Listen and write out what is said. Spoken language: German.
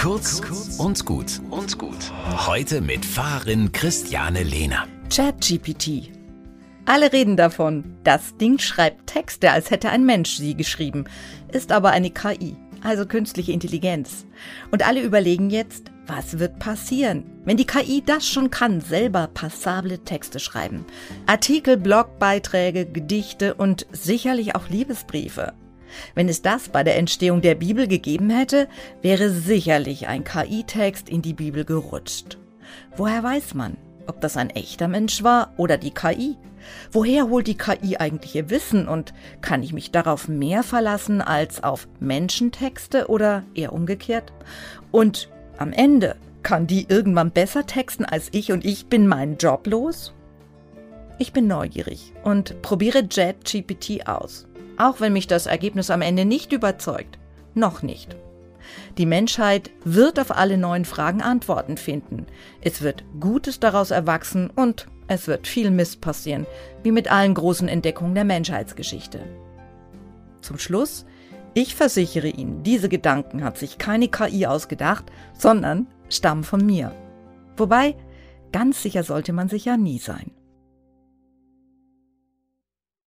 Kurz und gut und gut. Heute mit Fahrerin Christiane Lehner. ChatGPT. Alle reden davon. Das Ding schreibt Texte, als hätte ein Mensch sie geschrieben, ist aber eine KI, also künstliche Intelligenz. Und alle überlegen jetzt, was wird passieren, wenn die KI das schon kann, selber passable Texte schreiben? Artikel, Blogbeiträge, Gedichte und sicherlich auch Liebesbriefe. Wenn es das bei der Entstehung der Bibel gegeben hätte, wäre sicherlich ein KI-Text in die Bibel gerutscht. Woher weiß man, ob das ein echter Mensch war oder die KI? Woher holt die KI eigentlich ihr Wissen und kann ich mich darauf mehr verlassen als auf Menschentexte oder eher umgekehrt? Und am Ende kann die irgendwann besser texten als ich und ich bin meinen Job los? Ich bin neugierig und probiere JetGPT aus auch wenn mich das Ergebnis am Ende nicht überzeugt. Noch nicht. Die Menschheit wird auf alle neuen Fragen Antworten finden. Es wird Gutes daraus erwachsen und es wird viel Mist passieren, wie mit allen großen Entdeckungen der Menschheitsgeschichte. Zum Schluss, ich versichere Ihnen, diese Gedanken hat sich keine KI ausgedacht, sondern stammen von mir. Wobei, ganz sicher sollte man sich ja nie sein.